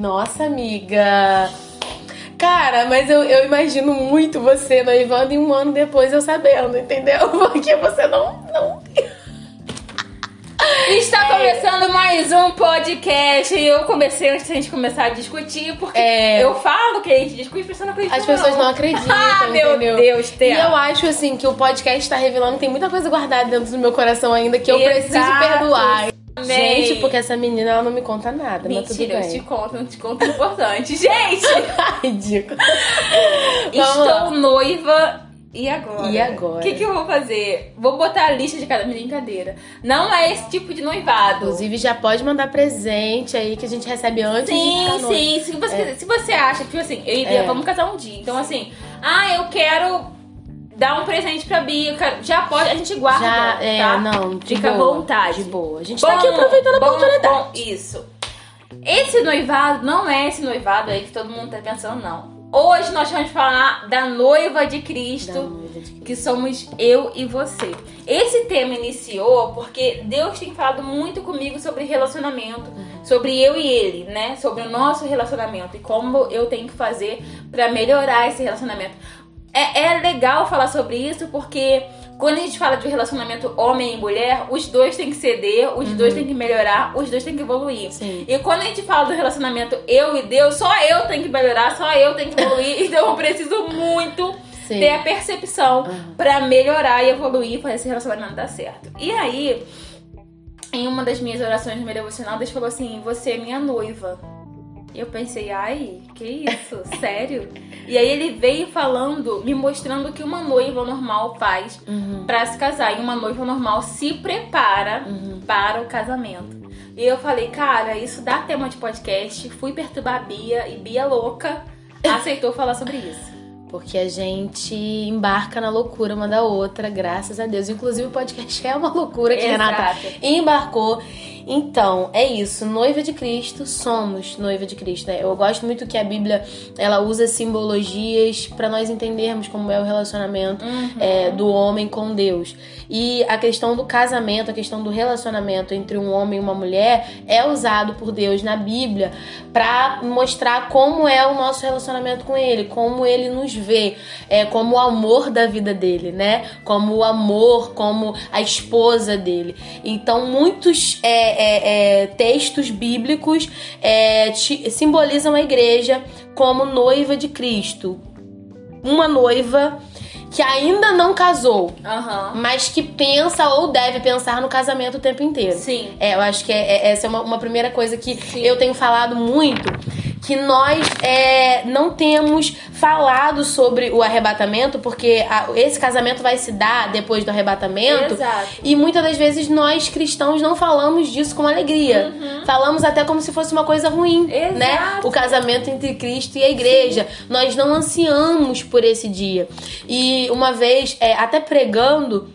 Nossa, amiga. Cara, mas eu, eu imagino muito você noivando e um ano depois eu sabendo, entendeu? Porque você não. não... Está começando mais um podcast. E eu comecei antes da gente começar a discutir, porque É. eu falo que a gente discute, a pessoa não acredita. As pessoas não acreditam, Ah, meu? Deus, E Theo. eu acho assim que o podcast tá revelando tem muita coisa guardada dentro do meu coração ainda que eu preciso Exato. perdoar. Amei. Gente, porque essa menina ela não me conta nada, mas tudo Mentira, eu te conto, não te conto importante. Gente, Ridículo. Vamos lá. estou noiva. E agora? E agora? O que, que eu vou fazer? Vou botar a lista de cada brincadeira. Não é esse tipo de noivado. Inclusive, já pode mandar presente aí que a gente recebe antes Sim, sim. Se você, se você acha que, tipo assim, eu É. vamos casar um dia. Então, assim, ah, eu quero dar um presente pra Bia. Já pode, a gente guarda. Já, é, tá? não, de Fica à boa, vontade. De boa. A gente tá aqui aproveitando a bom, oportunidade. bom, isso. Esse noivado não é esse noivado aí que todo mundo tá pensando, não. Hoje nós vamos falar da noiva de Cristo Da noiva de Cristo. que somos eu e você. Esse tema iniciou porque Deus tem falado muito comigo sobre relacionamento, sobre eu e ele, né? Sobre o nosso relacionamento e como eu tenho que fazer pra melhorar esse relacionamento. É, é legal falar sobre isso porque quando a gente fala de relacionamento homem e mulher, os dois têm que ceder, os dois têm que melhorar, os dois têm que evoluir. Sim. E quando a gente fala do relacionamento eu e Deus, só eu tenho que melhorar, só eu tenho que evoluir. então eu preciso muito Sim. ter a percepção Aham. pra melhorar e evoluir para esse relacionamento dar certo. E aí, em uma das minhas orações no meu devocional, Deus falou assim: Você é minha noiva. Eu pensei, ai, que isso? Sério? E aí ele veio falando, me mostrando que uma noiva normal faz Uhum. pra se casar. E uma noiva normal se prepara Uhum. para o casamento. E eu falei, cara, isso dá tema de podcast. Fui perturbar a Bia e Bia louca aceitou falar sobre isso. Porque a gente embarca na loucura uma da outra, graças a Deus. Inclusive o podcast é uma loucura que a Renata Exato. embarcou. Então, é isso. Noiva de Cristo, somos noiva de Cristo. Né? Eu gosto muito que a Bíblia ela usa simbologias para nós entendermos como é o relacionamento Uhum. é, do homem com Deus. E a questão do casamento, a questão do relacionamento entre um homem e uma mulher é usado por Deus na Bíblia para mostrar como é o nosso relacionamento com Ele, como Ele nos vê, é, como o amor da vida dele, né? Como o amor, como a esposa dele. Então, muitos é, é, é, textos bíblicos é, ti- simbolizam a igreja como noiva de Cristo. Uma noiva que ainda não casou, Aham. mas que pensa ou deve pensar no casamento o tempo inteiro. Sim. É, eu acho que é- é- essa é uma, uma primeira coisa que Sim. eu tenho falado muito. Que nós é, não temos falado sobre o arrebatamento, porque a- esse casamento vai se dar depois do arrebatamento. Exato. E muitas das vezes nós cristãos não falamos disso com alegria. Falamos até como se fosse uma coisa ruim, Uhum. Exato. né? O casamento entre Cristo e a igreja. Nós não ansiamos por esse dia. E uma vez, é, até pregando,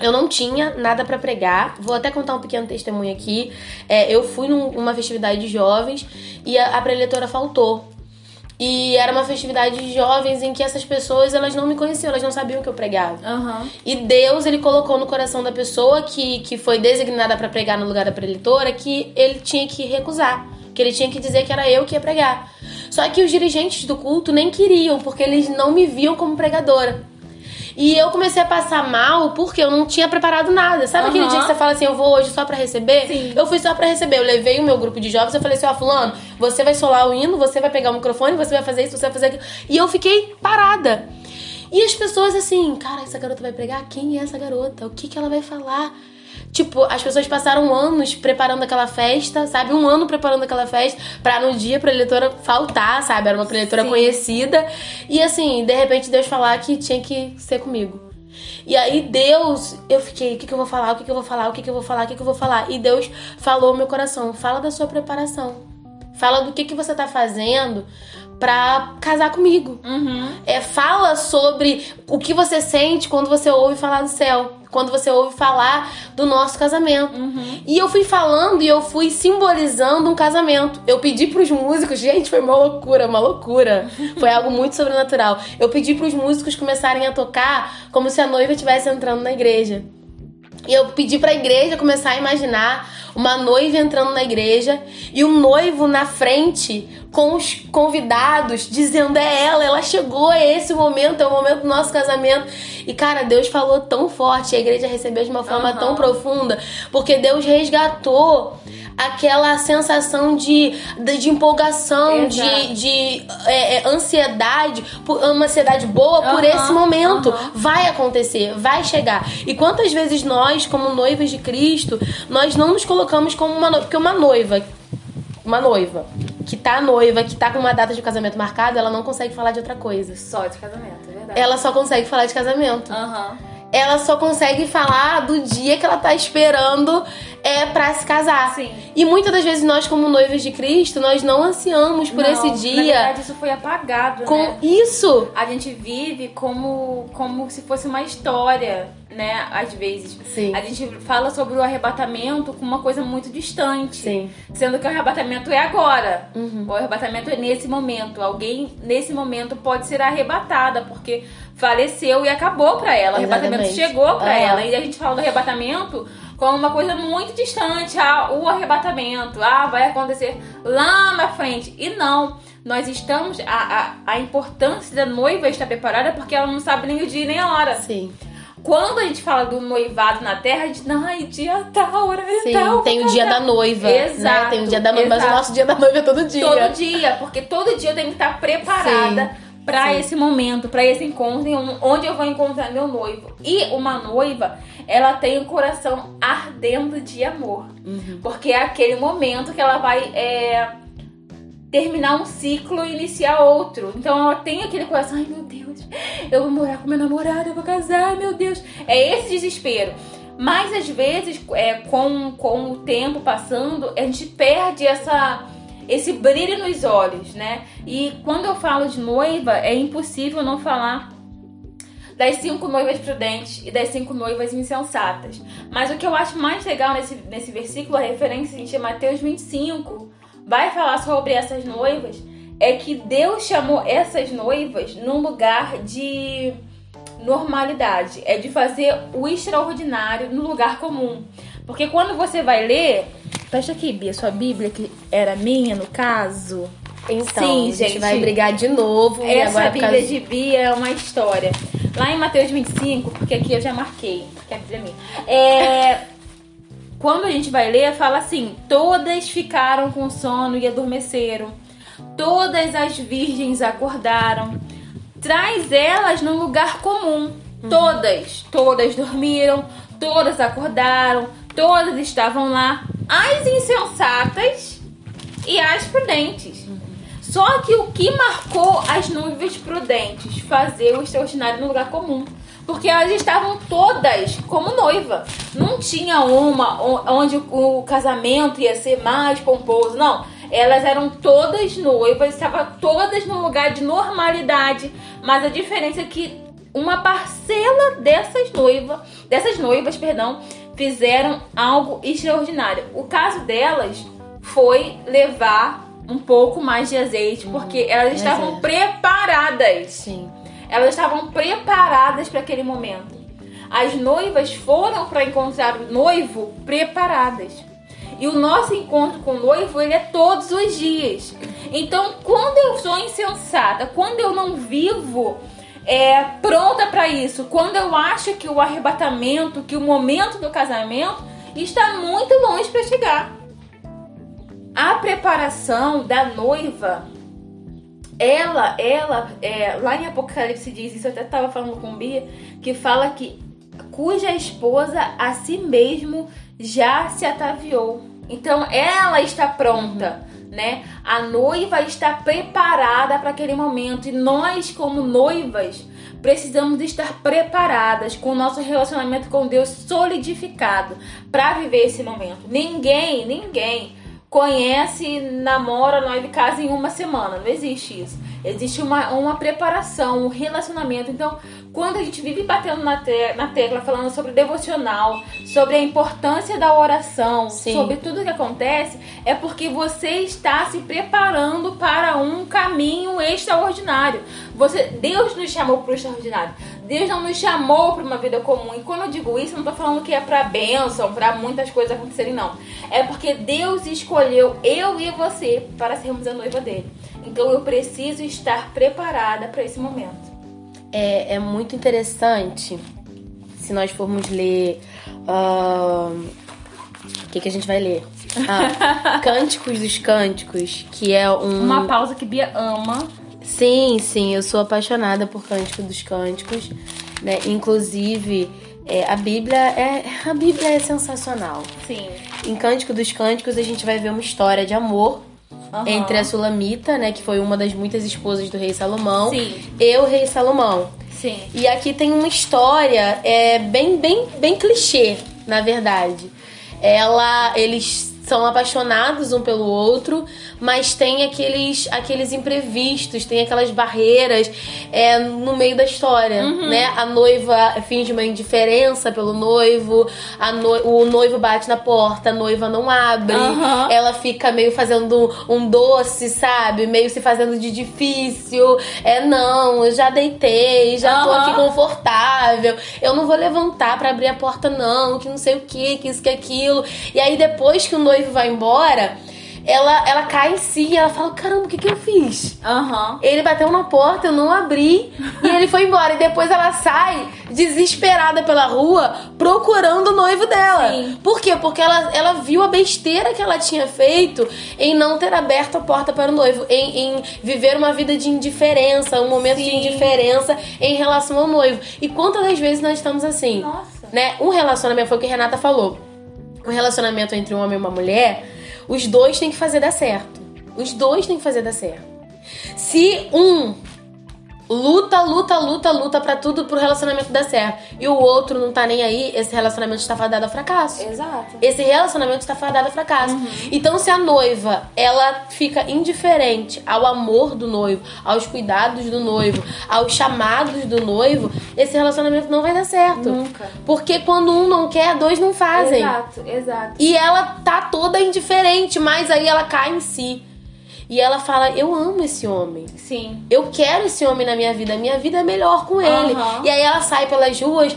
eu não tinha nada pra pregar. Vou até contar um pequeno testemunho aqui. É, eu fui num- numa festividade de jovens e a, a preletora faltou. E era uma festividade de jovens em que essas pessoas elas não me conheciam, elas não sabiam que eu pregava. Aham. E Deus, ele colocou no coração da pessoa que, que foi designada pra pregar no lugar da preletora que ele tinha que recusar. Que ele tinha que dizer que era eu que ia pregar. Só que os dirigentes do culto nem queriam, porque eles não me viam como pregadora. E eu comecei a passar mal porque eu não tinha preparado nada. Sabe aquele Aham. dia que você fala assim, eu vou hoje só pra receber? Sim. Eu fui só pra receber. Eu levei o meu grupo de jovens, eu falei assim, ó, fulano, você vai solar o hino, você vai pegar o microfone, você vai fazer isso, você vai fazer aquilo. E eu fiquei parada. E as pessoas assim, cara, essa garota vai pregar? Quem é essa garota? O que, que ela vai falar? Tipo, as pessoas passaram anos preparando aquela festa, sabe? Um ano preparando aquela festa pra no dia a preletora faltar, sabe? Era uma preletora conhecida. E assim, de repente Deus falar que tinha que ser comigo. E aí Deus, eu fiquei, o que, que eu vou falar? O que, que eu vou falar? O que, que eu vou falar? O que, que eu vou falar? E Deus falou no meu coração, fala da sua preparação. Fala do que, que você tá fazendo pra casar comigo. Uhum. É, fala sobre o que você sente quando você ouve falar do céu. Quando você ouve falar do nosso casamento. Uhum. E eu fui falando e eu fui simbolizando um casamento. Eu pedi pros músicos, gente, foi uma loucura, uma loucura. Foi algo muito sobrenatural. Eu pedi pros músicos começarem a tocar como se a noiva estivesse entrando na igreja. E eu pedi pra igreja começar a imaginar uma noiva entrando na igreja e um noivo na frente com os convidados dizendo: É ela, ela chegou, é esse o momento, é o momento do nosso casamento. E cara, Deus falou tão forte, a igreja recebeu de uma forma uhum. tão profunda, porque Deus resgatou aquela sensação de, de, de empolgação, Exato. de, de é, é, ansiedade, uma ansiedade boa uhum, por esse momento. Uhum. Vai acontecer, vai chegar. E quantas vezes nós, como noivas de Cristo, nós não nos colocamos como uma noiva, porque uma noiva, uma noiva que tá noiva, que tá com uma data de casamento marcada, ela não consegue falar de outra coisa. Só de casamento, é verdade. Ela só consegue falar de casamento. Aham. Uhum ela só consegue falar do dia que ela tá esperando é para se casar. Sim. E muitas das vezes nós, como noivas de Cristo, nós não ansiamos por não, esse dia. Na verdade, isso foi apagado, com né? isso. A gente vive como como se fosse uma história, né? Às vezes. Sim. A gente fala sobre o arrebatamento com uma coisa muito distante. Sim. Sendo que o arrebatamento é agora. Uhum. O arrebatamento é nesse momento. Alguém nesse momento pode ser arrebatada porque faleceu e acabou para ela. O arrebatamento chegou para ela. E a gente fala do arrebatamento como uma coisa muito distante. Ah, o arrebatamento. Ah, vai acontecer lá na frente. E não. Nós estamos. A, a, a importância da noiva estar preparada porque ela não sabe nem o dia nem a hora. Sim. Quando a gente fala do noivado na terra, a gente, ai, dia tal, hora Sim, tal. tem o dia da noiva. Exato. Né? Tem o dia da noiva, exato. mas o nosso dia da noiva é todo dia. Todo dia, porque todo dia eu tenho que estar preparada. Sim para esse momento, para esse encontro, onde eu vou encontrar meu noivo. E uma noiva, ela tem o coração ardendo de amor, uhum. porque é aquele momento que ela vai é, terminar um ciclo e iniciar outro. Então ela tem aquele coração, ai meu Deus, eu vou morar com meu namorado, eu vou casar, meu Deus. É esse desespero. Mas às vezes, é, com, com o tempo passando, a gente perde essa esse brilho nos olhos, né? E quando eu falo de noiva, é impossível não falar das cinco noivas prudentes e das cinco noivas insensatas. Mas o que eu acho mais legal nesse, nesse versículo, a referência em Mateus 25, vai falar sobre essas noivas, é que Deus chamou essas noivas num lugar de normalidade, é de fazer o extraordinário no lugar comum. Porque quando você vai ler, fecha aqui, Bia, sua Bíblia, que era minha no caso. Então, Sim, a gente, gente vai brigar de novo. Essa agora Bíblia causa... de Bia é uma história. Lá em Mateus 25, porque aqui eu já marquei, que a Bíblia é minha. É, quando a gente vai ler, fala assim: Todas ficaram com sono e adormeceram. Todas as virgens acordaram. Traz elas num lugar comum. Uhum. Todas, todas dormiram, todas acordaram, todas estavam lá, as insensatas e as prudentes. Só que o que marcou as noivas prudentes? Fazer o extraordinário no lugar comum. Porque elas estavam todas como noiva. Não tinha uma onde o casamento ia ser mais pomposo. Não. Elas eram todas noivas, estavam todas num lugar de normalidade. Mas a diferença é que uma parcela dessas noivas, dessas noivas, perdão, fizeram algo extraordinário. O caso delas foi levar um pouco mais de azeite, porque uhum. elas estavam preparadas. Sim. Elas estavam preparadas para aquele momento. As noivas foram para encontrar o noivo preparadas. E o nosso encontro com o noivo, ele é todos os dias. Então, quando eu sou insensata, quando eu não vivo é, pronta para isso. Quando eu acho que o arrebatamento, que o momento do casamento está muito longe para chegar. A preparação da noiva, ela, ela, é, lá em Apocalipse diz isso, eu até estava falando com Bia, que fala que cuja esposa a si mesmo já se ataviou. Então ela está pronta né? A noiva está preparada para aquele momento e nós, como noivas, precisamos estar preparadas com o nosso relacionamento com Deus solidificado para viver esse momento. Ninguém, ninguém conhece, namora, noiva e casa em uma semana. Não existe isso. Existe uma, uma preparação, um relacionamento. Então, quando a gente vive batendo na, te na tecla, falando sobre devocional, sobre a importância da oração, Sim. sobre tudo que acontece, é porque você está se preparando para um caminho extraordinário. Você, Deus nos chamou para o extraordinário. Deus não nos chamou para uma vida comum. E quando eu digo isso, eu não tô falando que é para bênção, para muitas coisas acontecerem, não. É porque Deus escolheu eu e você para sermos a noiva dele. Então eu preciso estar preparada para esse momento. É, é muito interessante se nós formos ler. Uh, o que, que a gente vai ler? Ah, Cânticos dos Cânticos, que é um. Uma pausa que Bia ama. Sim, sim, eu sou apaixonada por Cântico dos Cânticos, né? Inclusive, é, a Bíblia é a Bíblia é sensacional. Sim. Em Cântico dos Cânticos a gente vai ver uma história de amor uhum. entre a Sulamita, né, que foi uma das muitas esposas do rei Salomão, Sim. e o rei Salomão. Sim. E aqui tem uma história é, bem, bem, bem clichê, na verdade. Ela, eles são apaixonados um pelo outro, mas tem aqueles, aqueles imprevistos, tem aquelas barreiras é, no meio da história, uhum. né? A noiva finge uma indiferença pelo noivo, no, o noivo bate na porta, a noiva não abre, uhum. ela fica meio fazendo um doce, sabe? Meio se fazendo de difícil. É, não, eu já deitei, já uhum. tô aqui confortável, eu não vou levantar para abrir a porta, não, que não sei o que, que isso, que aquilo. E aí depois que o noivo vai embora, ela, ela cai em si e ela fala: caramba, o que, que eu fiz? Uhum. Ele bateu na porta, eu não abri e ele foi embora. E depois ela sai desesperada pela rua procurando o noivo dela. Sim. Por quê? Porque ela, ela viu a besteira que ela tinha feito em não ter aberto a porta para o noivo, em, em viver uma vida de indiferença, um momento Sim. de indiferença em relação ao noivo. E quantas vezes nós estamos assim? Nossa. Né? Um relacionamento, foi o que a Renata falou. Um relacionamento entre um homem e uma mulher os dois têm que fazer dar certo. Os dois têm que fazer dar certo. Se um luta, luta, luta, luta para tudo pro relacionamento dar certo. E o outro não tá nem aí, esse relacionamento está fadado a fracasso. Exato. Esse relacionamento está fadado a fracasso. Uhum. Então, se a noiva, ela fica indiferente ao amor do noivo, aos cuidados do noivo, aos chamados do noivo, esse relacionamento não vai dar certo. Nunca. Porque quando um não quer, dois não fazem. Exato, exato. E ela tá toda indiferente, mas aí ela cai em si. E ela fala: Eu amo esse homem. Sim. Eu quero esse homem na minha vida. Minha vida é melhor com ele. Uhum. E aí ela sai pelas ruas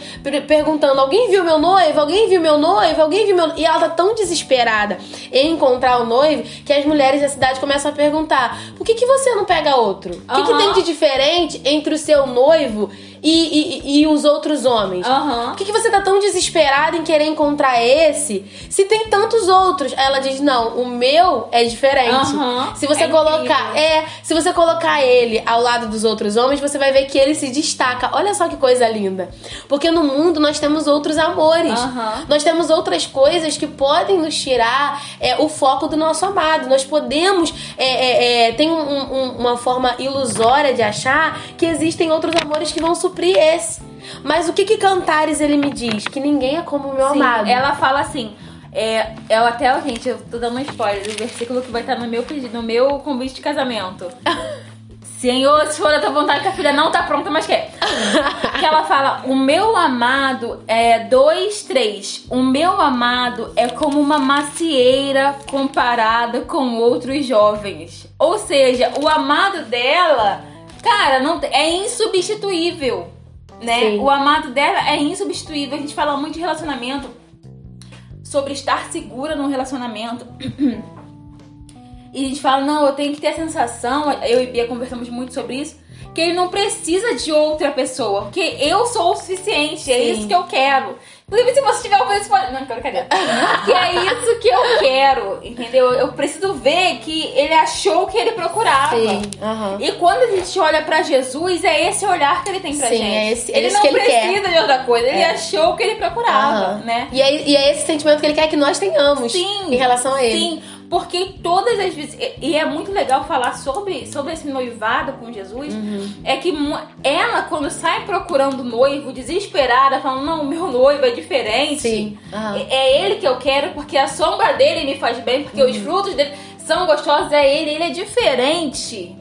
perguntando: Alguém viu meu noivo? Alguém viu meu noivo? Alguém viu meu. E ela tá tão desesperada em encontrar o noivo que as mulheres da cidade começam a perguntar: Por que, que você não pega outro? O uhum. que, que tem de diferente entre o seu noivo e, e, e os outros homens? Uhum. Por que, que você tá tão desesperada em querer encontrar esse se tem tantos outros? Aí ela diz: Não, o meu é diferente. Se você é colocar, incrível. é, se você colocar ele ao lado dos outros homens, você vai ver que ele se destaca. Olha só que coisa linda. Porque no mundo nós temos outros amores. Uhum. Nós temos outras coisas que podem nos tirar é, o foco do nosso amado. Nós podemos é, é, é tem um, um, uma forma ilusória de achar que existem outros amores que vão suprir esse. Mas o que que Cantares ele me diz? Que ninguém é como o meu Sim, amado. Ela fala assim: é, é até, gente, eu tô dando um spoiler do versículo que vai estar no meu pedido, no meu convite de casamento. Senhor, se for da tua vontade que a filha não tá pronta, mas quer. que ela fala: O meu amado é dois, três. O meu amado é como uma macieira comparada com outros jovens. Ou seja, o amado dela, cara, não é insubstituível. Né? Sim. O amado dela é insubstituível. A gente fala muito de relacionamento sobre estar segura num relacionamento. E a gente fala, não, eu tenho que ter a sensação, eu e Bia conversamos muito sobre isso, que ele não precisa de outra pessoa, porque eu sou o suficiente, é isso que eu quero. Inclusive, se você tiver esse podcast. Não, quero cadê? que é isso que eu quero, entendeu? Eu preciso ver que ele achou o que ele procurava. Sim. Uhum. E quando a gente olha pra Jesus, é esse olhar que ele tem pra Sim, gente. É esse, é ele esse não que ele precisa quer. de outra coisa, ele É. achou o que ele procurava, Uhum. né? E é, e é esse sentimento que ele quer que nós tenhamos Sim. em relação a ele. Sim, porque todas as vezes. e- é muito legal falar sobre, sobre esse noivado com Jesus. Uhum. É que ela, quando sai procurando noivo, desesperada, falando: Não, meu noivo é diferente. É é ele que eu quero, porque a sombra dele me faz bem, porque Uhum. os frutos dele são gostosos, é ele, ele é diferente.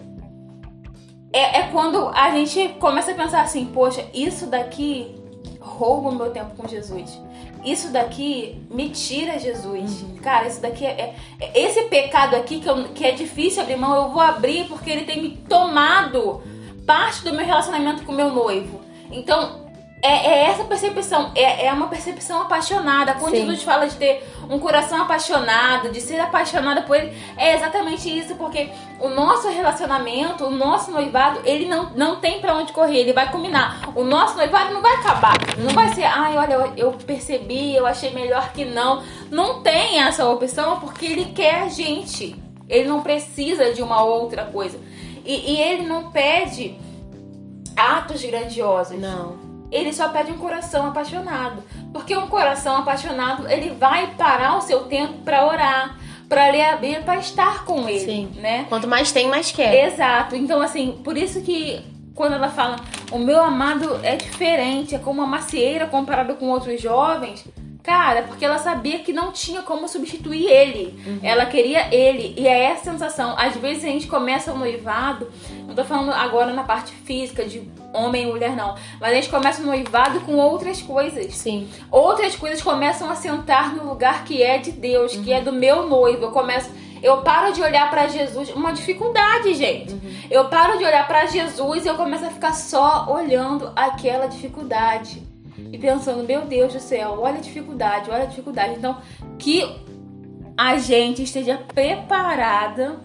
É, é quando a gente começa a pensar assim, poxa, isso daqui rouba o meu tempo com Jesus. Isso daqui me tira Jesus. Uhum. Cara, isso daqui é, é- Esse pecado aqui que, eu- que é difícil abrir mão, eu vou abrir porque ele tem me tomado parte do meu relacionamento com meu noivo. Então, é, é, essa percepção, é, é uma percepção apaixonada. Quando Sim. Jesus fala de ter um coração apaixonado, de ser apaixonada por ele, é exatamente isso, porque o nosso relacionamento, o nosso noivado, ele não, não tem para onde correr, ele vai combinar. O nosso noivado não vai acabar, não vai ser, ai, olha, eu, eu percebi, eu achei melhor que não. Não tem essa opção porque ele quer a gente. Ele não precisa de uma outra coisa. E, e ele não pede atos grandiosos. Não ele só pede um coração apaixonado. Porque um coração apaixonado, ele vai parar o seu tempo para orar, para ler a Bíblia, para estar com ele, Sim. né? Quanto mais tem, mais quer. Exato. Então assim, por isso que quando ela fala, o meu amado é diferente, é como uma macieira comparado com outros jovens, Cara, porque ela sabia que não tinha como substituir ele. Uhum. Ela queria ele. E é essa sensação. Às vezes a gente começa o noivado, não tô falando agora na parte física de homem e mulher, não. Mas a gente começa o noivado com outras coisas. Sim. Outras coisas começam a sentar no lugar que é de Deus, uhum. que é do meu noivo. Eu começo. Eu paro de olhar para Jesus, uma dificuldade, gente. Uhum. Eu paro de olhar para Jesus e eu começo a ficar só olhando aquela dificuldade e pensando, meu Deus do céu, olha a dificuldade, olha a dificuldade. Então, que a gente esteja preparada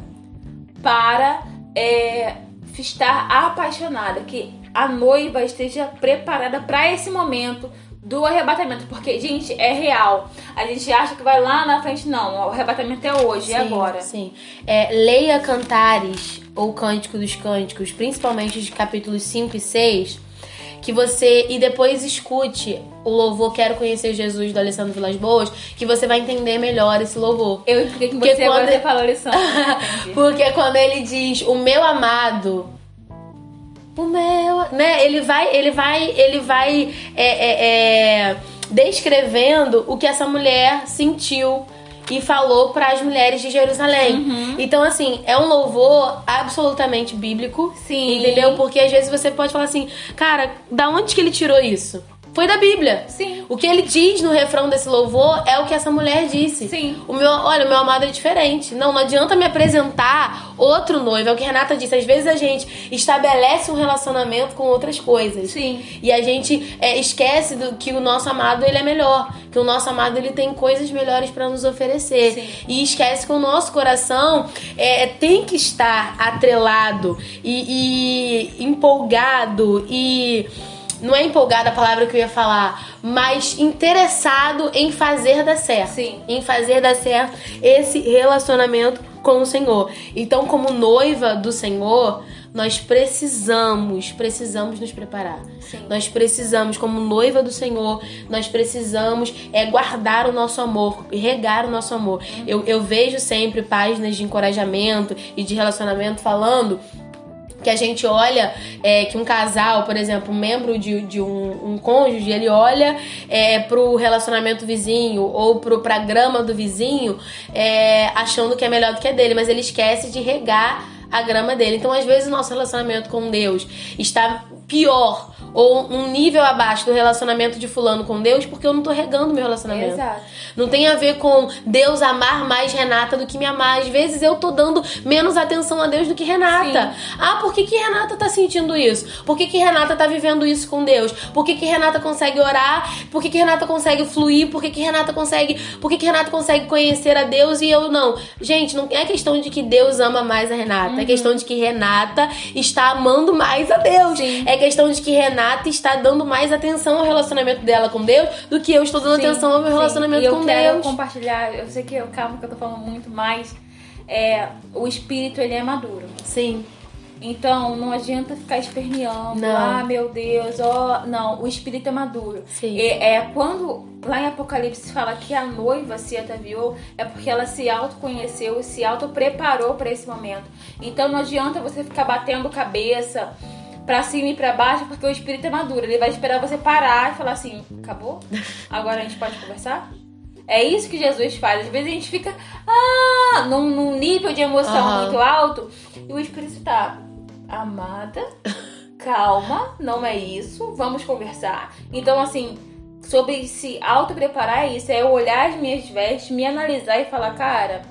para é, estar apaixonada, que a noiva esteja preparada para esse momento do arrebatamento, porque, gente, é real. A gente acha que vai lá na frente, não. O arrebatamento é hoje, sim, é agora. Sim. É, leia Cantares ou Cântico dos Cânticos, principalmente de capítulos 5 e 6 que você e depois escute o louvor Quero Conhecer Jesus do Alessandro Vilas Boas, que você vai entender melhor esse louvor. Eu expliquei que você quando ele... falou lição. Porque quando ele diz o meu amado, o meu, né? Ele vai, ele vai, ele vai é, é, é, descrevendo o que essa mulher sentiu e falou para as mulheres de Jerusalém. Uhum. Então, assim, é um louvor absolutamente bíblico. Sim. Entendeu? Porque às vezes você pode falar assim, cara, da onde que ele tirou isso? Foi da Bíblia. Sim. O que ele diz no refrão desse louvor é o que essa mulher disse. Sim. O meu, olha, o meu amado é diferente. Não, não adianta me apresentar outro noivo. É o que a Renata disse. Às vezes a gente estabelece um relacionamento com outras coisas. Sim. E a gente é, esquece do que o nosso amado ele é melhor. Que o nosso amado ele tem coisas melhores para nos oferecer. Sim. E esquece que o nosso coração é, tem que estar atrelado e, e empolgado e não é empolgada a palavra que eu ia falar, mas interessado em fazer dar certo. Sim. Em fazer dar certo esse relacionamento com o Senhor. Então, como noiva do Senhor, nós precisamos, precisamos nos preparar. Sim. Nós precisamos, como noiva do Senhor, nós precisamos é, guardar o nosso amor, regar o nosso amor. Uhum. Eu, eu vejo sempre páginas de encorajamento e de relacionamento falando que a gente olha é, que um casal, por exemplo, um membro de, de um, um cônjuge, ele olha é, pro relacionamento vizinho ou pro, pra grama do vizinho é, achando que é melhor do que a dele, mas ele esquece de regar a grama dele. Então, às vezes, o nosso relacionamento com Deus está pior ou um nível abaixo do relacionamento de fulano com Deus porque eu não tô regando meu relacionamento. Exato. Não tem a ver com Deus amar mais Renata do que me amar. Às vezes eu tô dando menos atenção a Deus do que Renata. Sim. Ah, por que, que Renata tá sentindo isso? Por que, que Renata tá vivendo isso com Deus? Por que, que Renata consegue orar? Por que, que Renata consegue fluir? Por que, que Renata consegue. Por que, que Renata consegue conhecer a Deus e eu não? Gente, não é questão de que Deus ama mais a Renata. É uhum. É questão de que Renata está amando mais a Deus. Sim. É questão de que Renata está dando mais atenção ao relacionamento dela com Deus do que eu estou dando sim, atenção ao meu sim. relacionamento com Deus. Eu quero compartilhar, eu sei que eu, calma que eu tô falando muito, mas é, o espírito ele é maduro. Sim. Então, não adianta ficar esperneando. Não. Ah, meu Deus, ó. Oh. Não, o espírito é maduro. Sim. E, é quando lá em Apocalipse fala que a noiva se ataviou, é porque ela se autoconheceu e se auto-preparou para esse momento. Então, não adianta você ficar batendo cabeça pra cima e pra baixo, porque o espírito é maduro. Ele vai esperar você parar e falar assim: acabou? Agora a gente pode conversar? É isso que Jesus faz. Às vezes a gente fica ah, num, num nível de emoção uhum. muito alto e o espírito tá amada, calma, não é isso, vamos conversar. Então, assim, sobre se auto-preparar é isso, é olhar as minhas vestes, me analisar e falar, cara,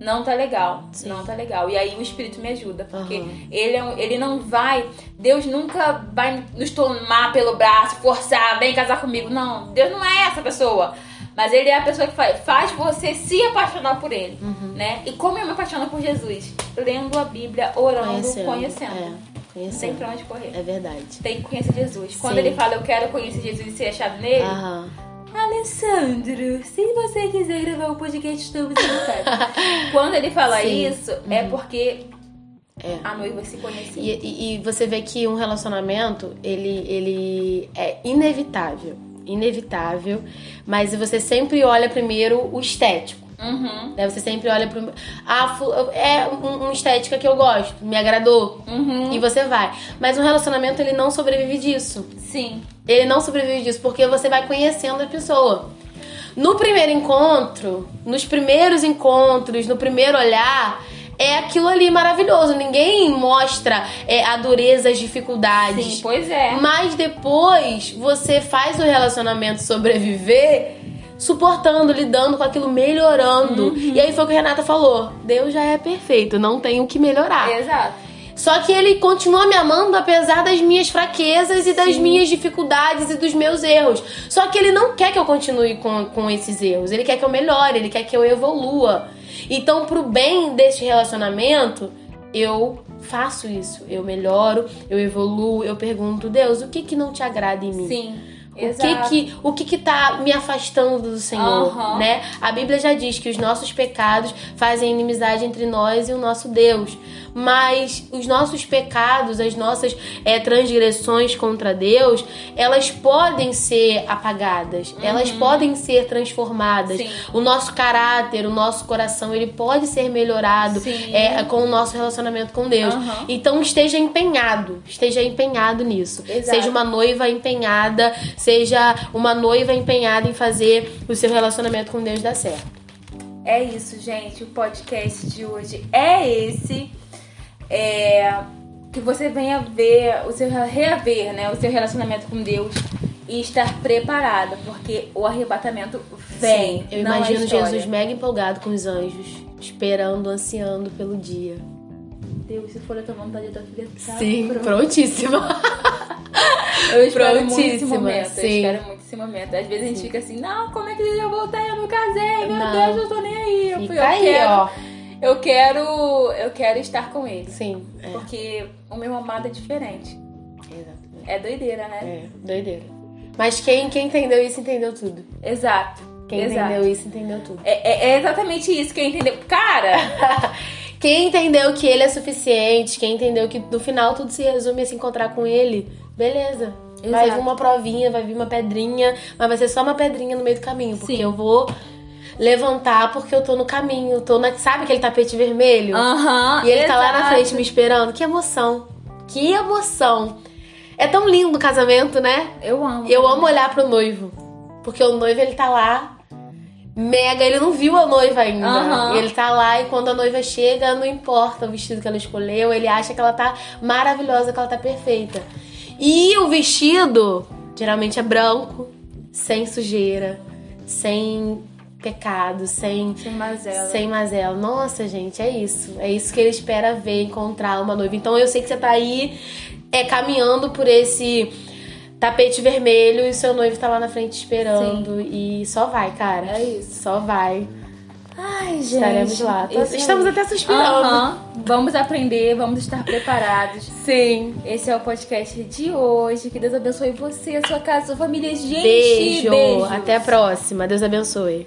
não tá legal, Sim. não tá legal. E aí o Espírito me ajuda, porque Aham. ele, é um- ele não vai, Deus nunca vai nos tomar pelo braço, forçar, vem casar comigo. Não, Deus não é essa pessoa. Mas ele é a pessoa que faz, faz você se apaixonar por ele, Uhum. né? E como eu me apaixono por Jesus? Lendo a Bíblia, orando, Conhecendo. conhecendo. É, tem pra onde correr. É verdade. Tem que conhecer Jesus. Quando Sim. ele fala, eu quero conhecer Jesus e ser achado nele, Aham. Alessandro, se você quiser gravar um podcast, estamos vontade. Quando ele fala Sim. isso, é porque É. a noiva se conhecia. E, e- e você vê que um relacionamento, ele, ele é inevitável. Inevitável. Mas você sempre olha primeiro o estético. Uhum, Né? Você sempre olha pro. Ah, é um- uma estética que eu gosto, me agradou. uhum. E você vai. Mas um relacionamento, ele não sobrevive disso. Sim, Ele não sobrevive disso, porque você vai conhecendo a pessoa. No primeiro encontro, nos primeiros encontros, no primeiro olhar, é aquilo ali maravilhoso. Ninguém mostra é, a dureza, as dificuldades. sim, pois é. Mas depois você faz o relacionamento sobreviver suportando, lidando com aquilo, melhorando. Uhum. E aí foi o que a Renata falou: Deus já é perfeito, não tem o que melhorar. Exato. Só que ele continua me amando apesar das minhas fraquezas e das Sim. minhas dificuldades e dos meus erros. Só que ele não quer que eu continue com, com esses erros. Ele quer que eu melhore, ele quer que eu evolua. Então, pro bem deste relacionamento, eu faço isso. Eu melhoro, eu evoluo, eu pergunto, Deus, o que que não te agrada em mim? Sim, O que exato. que, o que que tá me afastando do Senhor, Aham. né? A Bíblia já diz que os nossos pecados fazem inimizade entre nós e o nosso Deus. Mas os nossos pecados, as nossas é, transgressões contra Deus, elas podem ser apagadas, elas podem ser transformadas. Sim. O nosso caráter, o nosso coração, ele pode ser melhorado é, com o nosso relacionamento com Deus. Aham. Então esteja empenhado, esteja empenhado nisso. Exato. Seja uma noiva empenhada, seja uma noiva empenhada em fazer o seu relacionamento com Deus dar certo. É isso, gente. O podcast de hoje é esse. É, que você venha ver o seu reaver, né, o seu relacionamento com Deus e estar preparada, porque o arrebatamento vem. Sim, eu é imagino história. Jesus mega empolgado com os anjos, esperando, ansiando pelo dia. Deus, se for a tua vontade, a tua filha tá Sim, pronta. prontíssima. Eu espero muito esse momento. Eu sim. espero muito esse momento. Às vezes a gente fica assim, não, como é que eu voltei? Eu não casei, meu Não. Deus, eu tô nem aí. Eu, Fica eu aí, quero, ó. Eu quero. Eu quero estar com ele. Sim, é. Porque o meu amado é diferente. É doideira, né? É, doideira. Mas quem, quem entendeu isso, entendeu tudo. Exato. Quem Exato. entendeu isso, entendeu tudo. É, é- é exatamente isso que eu entendeu. Cara, Quem entendeu que ele é suficiente, quem entendeu que no final tudo se resume a se encontrar com ele, beleza. Vai Exato. vir uma provinha, vai vir uma pedrinha, mas vai ser só uma pedrinha no meio do caminho, porque Sim. eu vou levantar porque eu tô no caminho, tô na, sabe aquele tapete vermelho? aham. e ele tá lá na exato. frente me esperando. Que emoção. Que emoção. É tão lindo o casamento, né? Eu amo. Eu amo olhar pro noivo. Porque o noivo, ele tá lá, mega, ele não viu a noiva ainda. Aham. Ele tá lá e quando a noiva chega, não importa o vestido que ela escolheu, ele acha que ela tá maravilhosa, que ela tá perfeita. E o vestido, geralmente é branco, sem sujeira, sem pecado, sem Sem mazela. sem mazela. Nossa, gente, é isso. É isso que ele espera ver, encontrar uma noiva. Então eu sei que você tá aí é, caminhando por esse tapete vermelho e seu noivo tá lá na frente esperando. E só vai, cara. É isso. Só vai. Ai, gente. Estaremos lá. aí. Estamos até suspirando. Aham. Vamos aprender, vamos estar preparados. Sim. Esse é o podcast de hoje. Que Deus abençoe você, a sua casa, a sua família. Gente, Beijo. beijo. Até a próxima. Deus abençoe.